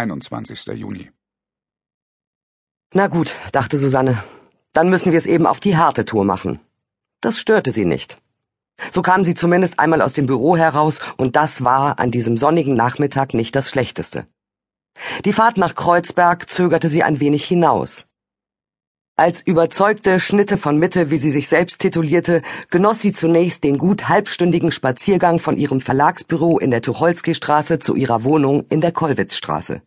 21. Juni. Na gut, dachte Susanne, dann müssen wir es eben auf die harte Tour machen. Das störte sie nicht. So kam sie zumindest einmal aus dem Büro heraus, und das war an diesem sonnigen Nachmittag nicht das Schlechteste. Die Fahrt nach Kreuzberg zögerte sie ein wenig hinaus. Als überzeugte Schnitte von Mitte, wie sie sich selbst titulierte, genoss sie zunächst den gut halbstündigen Spaziergang von ihrem Verlagsbüro in der Tucholsky-Straße zu ihrer Wohnung in der Kollwitzstraße.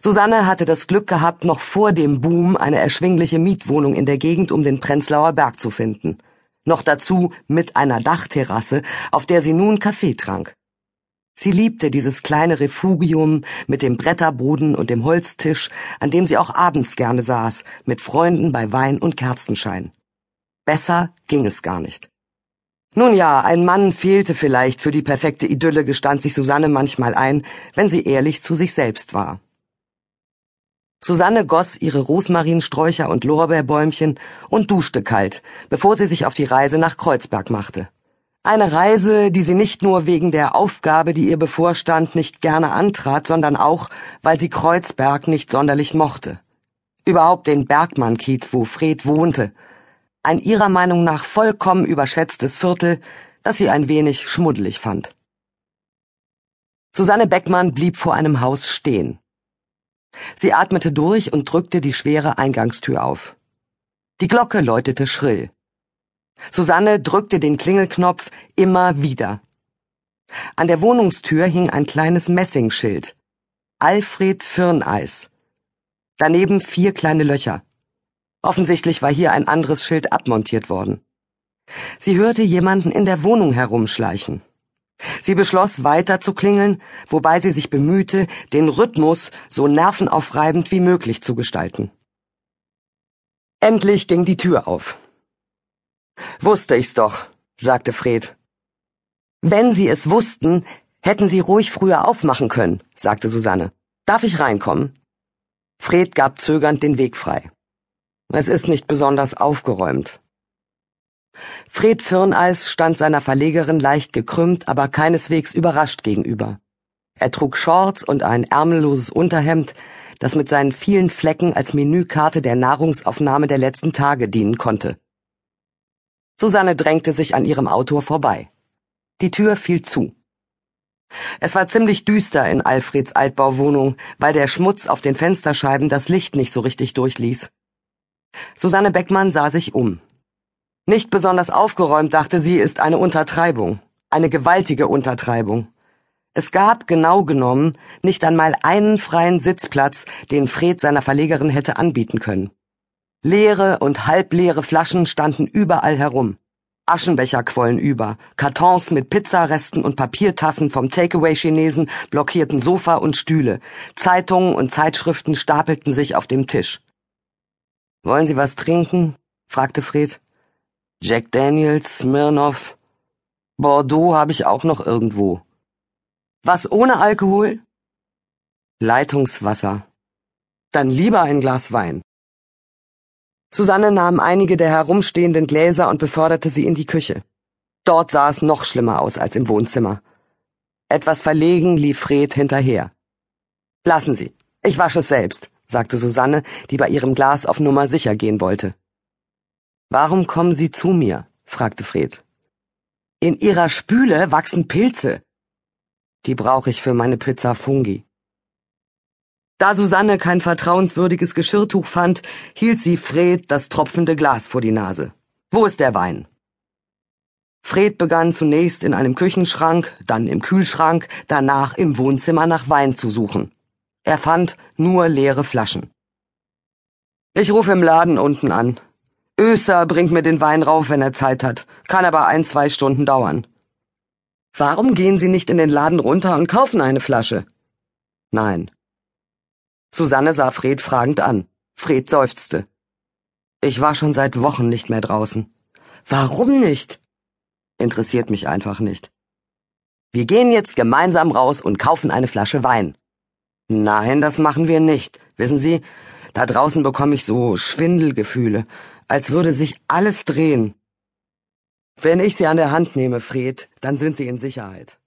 Susanne hatte das Glück gehabt, noch vor dem Boom eine erschwingliche Mietwohnung in der Gegend um den Prenzlauer Berg zu finden. Noch dazu mit einer Dachterrasse, auf der sie nun Kaffee trank. Sie liebte dieses kleine Refugium mit dem Bretterboden und dem Holztisch, an dem sie auch abends gerne saß, mit Freunden bei Wein und Kerzenschein. Besser ging es gar nicht. Nun ja, ein Mann fehlte vielleicht für die perfekte Idylle, gestand sich Susanne manchmal ein, wenn sie ehrlich zu sich selbst war. Susanne goss ihre Rosmarinsträucher und Lorbeerbäumchen und duschte kalt, bevor sie sich auf die Reise nach Kreuzberg machte. Eine Reise, die sie nicht nur wegen der Aufgabe, die ihr bevorstand, nicht gerne antrat, sondern auch, weil sie Kreuzberg nicht sonderlich mochte. Überhaupt den Bergmann-Kiez, wo Fred wohnte. Ein ihrer Meinung nach vollkommen überschätztes Viertel, das sie ein wenig schmuddelig fand. Susanne Beckmann blieb vor einem Haus stehen. Sie atmete durch und drückte die schwere Eingangstür auf. Die Glocke läutete schrill. Susanne drückte den Klingelknopf immer wieder. An der Wohnungstür hing ein kleines Messingschild. Alfred Firneis. Daneben vier kleine Löcher. Offensichtlich war hier ein anderes Schild abmontiert worden. Sie hörte jemanden in der Wohnung herumschleichen. Sie beschloss weiter zu klingeln, wobei sie sich bemühte, den Rhythmus so nervenaufreibend wie möglich zu gestalten. Endlich ging die Tür auf. Wusste ich's doch, sagte Fred. Wenn Sie es wussten, hätten Sie ruhig früher aufmachen können, sagte Susanne. Darf ich reinkommen? Fred gab zögernd den Weg frei. Es ist nicht besonders aufgeräumt. Fred Firneis stand seiner Verlegerin leicht gekrümmt, aber keineswegs überrascht gegenüber. Er trug Shorts und ein ärmelloses Unterhemd, das mit seinen vielen Flecken als Menükarte der Nahrungsaufnahme der letzten Tage dienen konnte. Susanne drängte sich an ihrem Autor vorbei. Die Tür fiel zu. Es war ziemlich düster in Alfreds Altbauwohnung, weil der Schmutz auf den Fensterscheiben das Licht nicht so richtig durchließ. Susanne Beckmann sah sich um. Nicht besonders aufgeräumt, dachte sie, ist eine Untertreibung, eine gewaltige Untertreibung. Es gab, genau genommen, nicht einmal einen freien Sitzplatz, den Fred seiner Verlegerin hätte anbieten können. Leere und halbleere Flaschen standen überall herum. Aschenbecher quollen über, Kartons mit Pizzaresten und Papiertassen vom Takeaway-Chinesen blockierten Sofa und Stühle, Zeitungen und Zeitschriften stapelten sich auf dem Tisch. Wollen Sie was trinken? fragte Fred. Jack Daniels, Smirnoff. Bordeaux habe ich auch noch irgendwo. Was ohne Alkohol? Leitungswasser. Dann lieber ein Glas Wein. Susanne nahm einige der herumstehenden Gläser und beförderte sie in die Küche. Dort sah es noch schlimmer aus als im Wohnzimmer. Etwas verlegen lief Fred hinterher. Lassen Sie, ich wasche es selbst, sagte Susanne, die bei ihrem Glas auf Nummer sicher gehen wollte. Warum kommen Sie zu mir? fragte Fred. In Ihrer Spüle wachsen Pilze. Die brauche ich für meine Pizza Fungi. Da Susanne kein vertrauenswürdiges Geschirrtuch fand, hielt sie Fred das tropfende Glas vor die Nase. Wo ist der Wein? Fred begann zunächst in einem Küchenschrank, dann im Kühlschrank, danach im Wohnzimmer nach Wein zu suchen. Er fand nur leere Flaschen. Ich rufe im Laden unten an. Öser bringt mir den Wein rauf, wenn er Zeit hat, kann aber ein, zwei Stunden dauern. Warum gehen Sie nicht in den Laden runter und kaufen eine Flasche? Nein. Susanne sah Fred fragend an. Fred seufzte. Ich war schon seit Wochen nicht mehr draußen. Warum nicht? Interessiert mich einfach nicht. Wir gehen jetzt gemeinsam raus und kaufen eine Flasche Wein. Nein, das machen wir nicht. Wissen Sie, da draußen bekomme ich so Schwindelgefühle, als würde sich alles drehen. Wenn ich Sie an der Hand nehme, Fred, dann sind Sie in Sicherheit.